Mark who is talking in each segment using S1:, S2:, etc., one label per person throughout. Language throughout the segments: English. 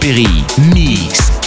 S1: Jack Perry. Mix.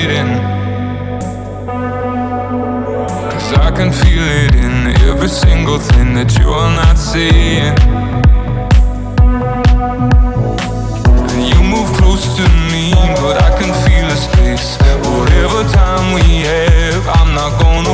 S1: fading.
S2: Cause I can feel it
S3: in every single thing that you are not seeing. And you move close to me, but I can feel a space. Whatever time we have, I'm not gonna.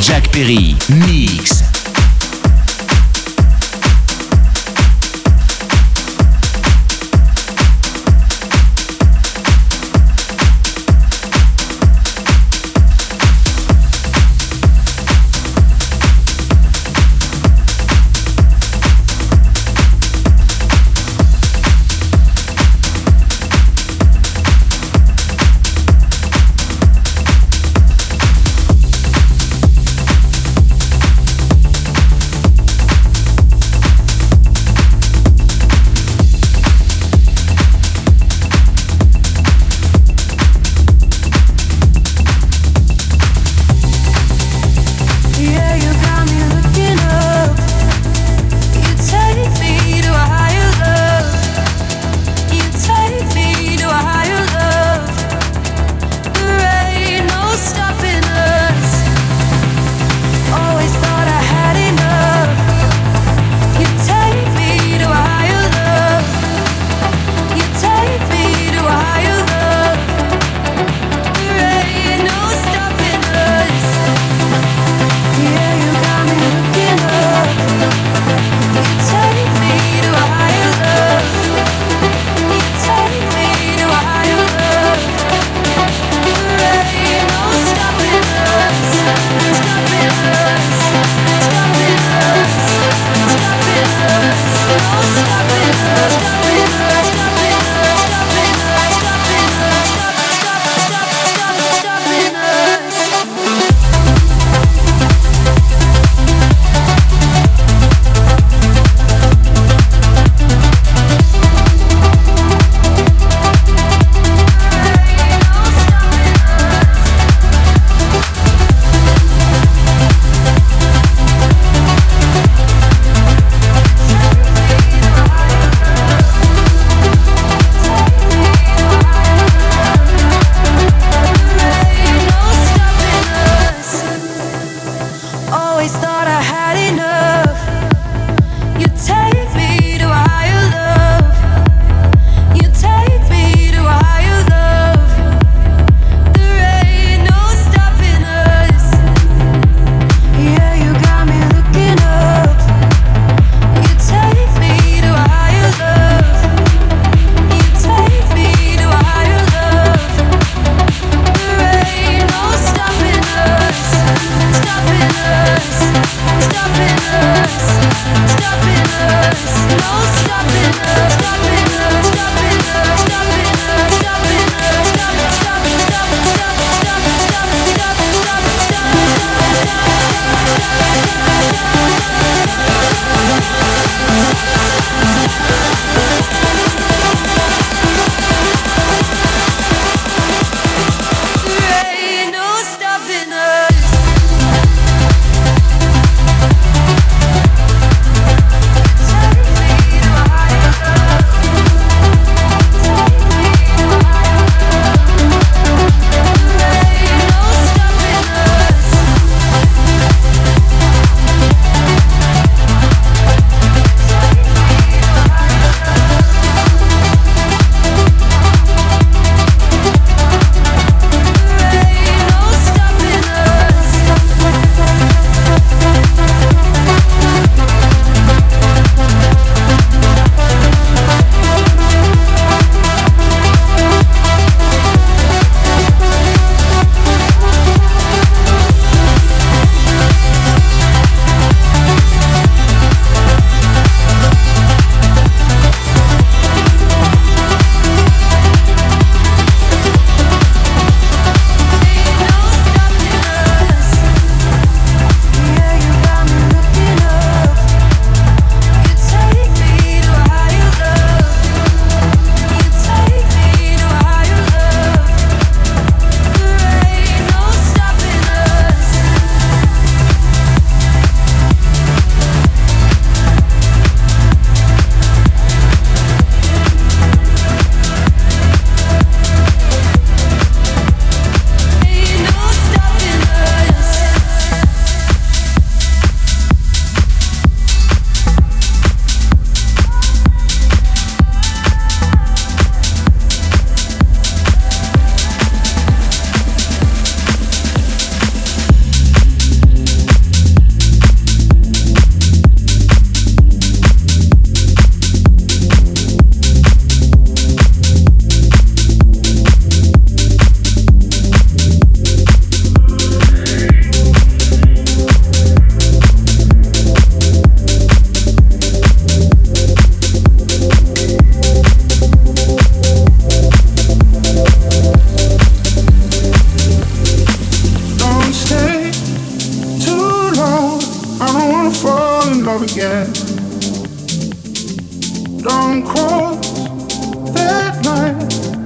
S3: Jack Perry, mix.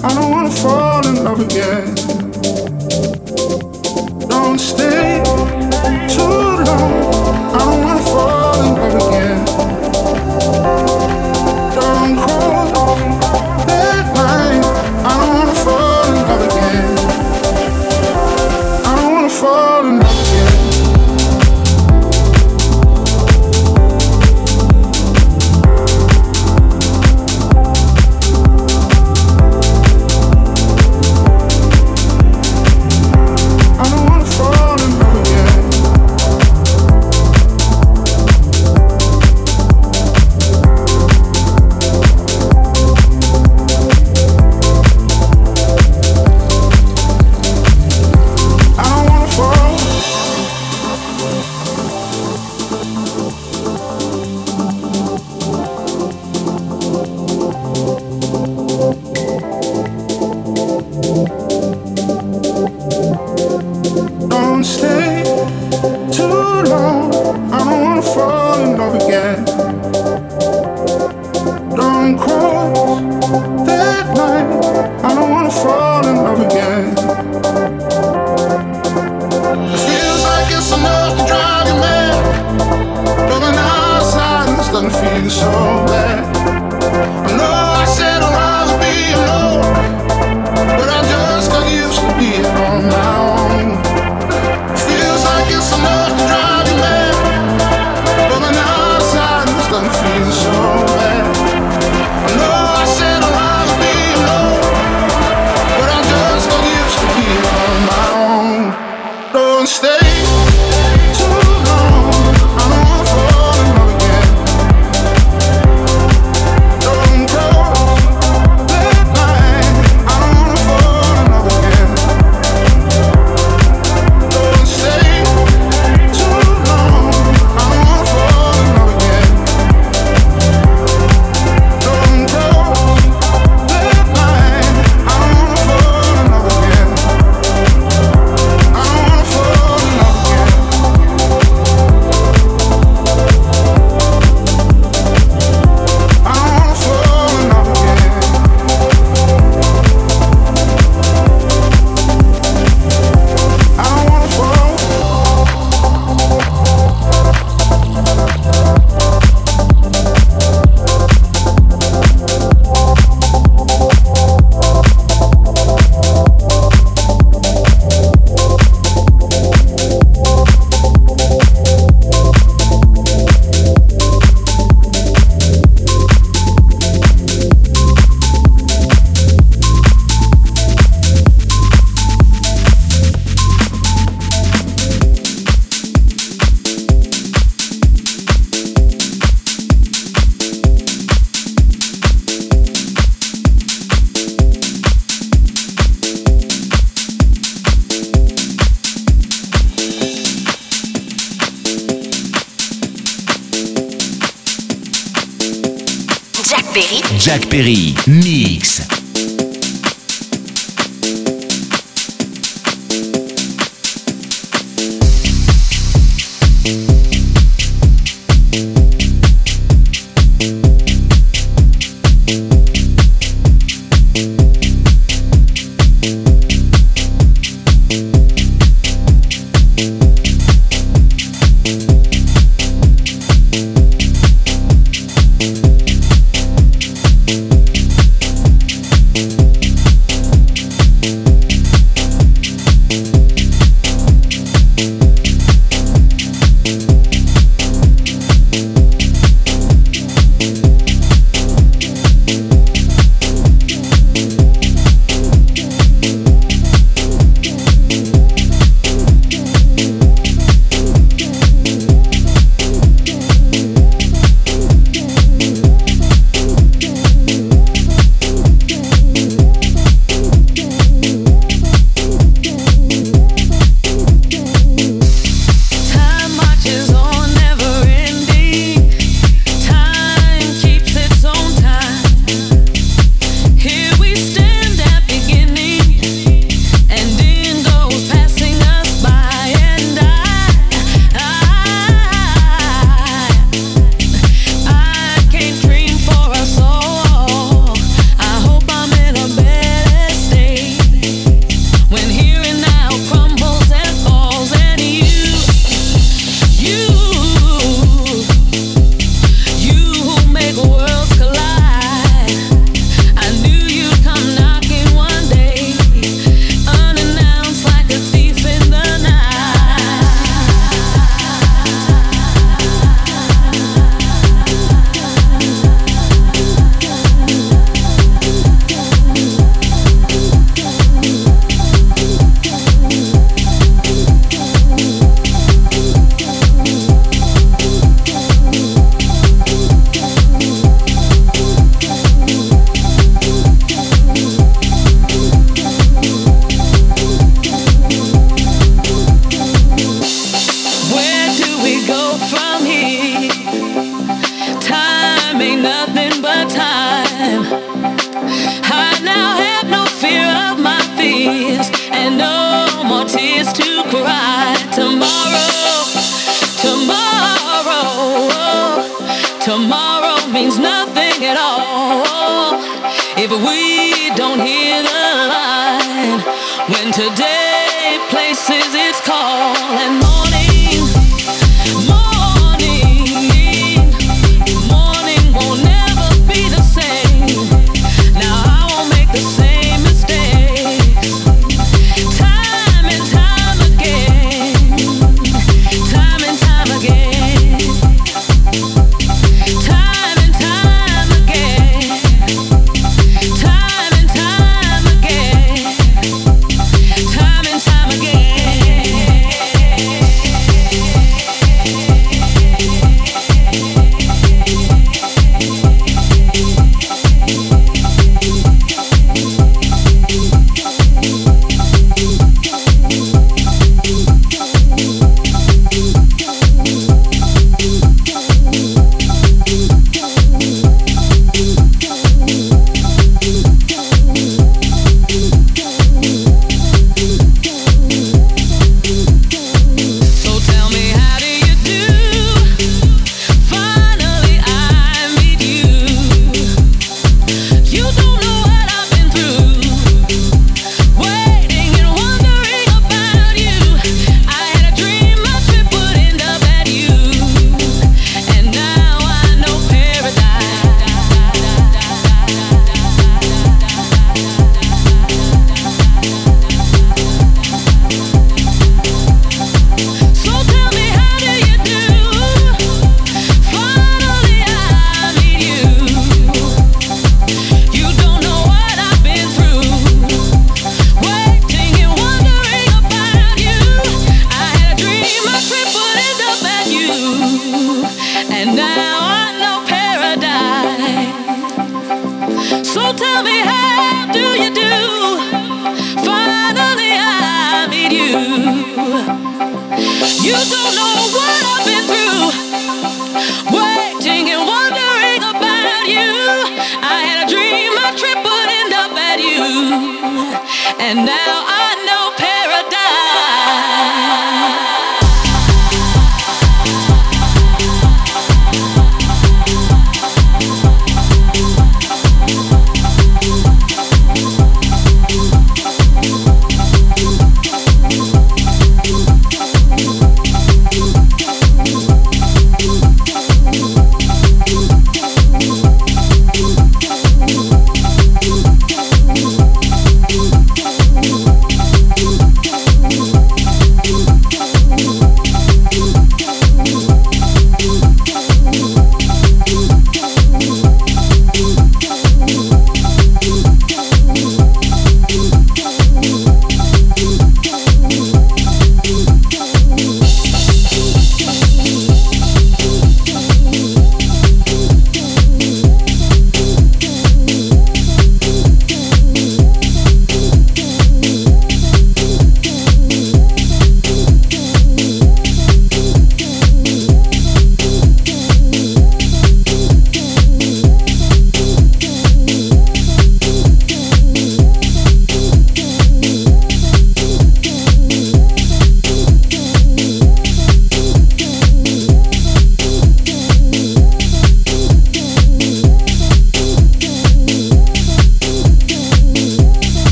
S3: I don't wanna fall in love again. Don't stay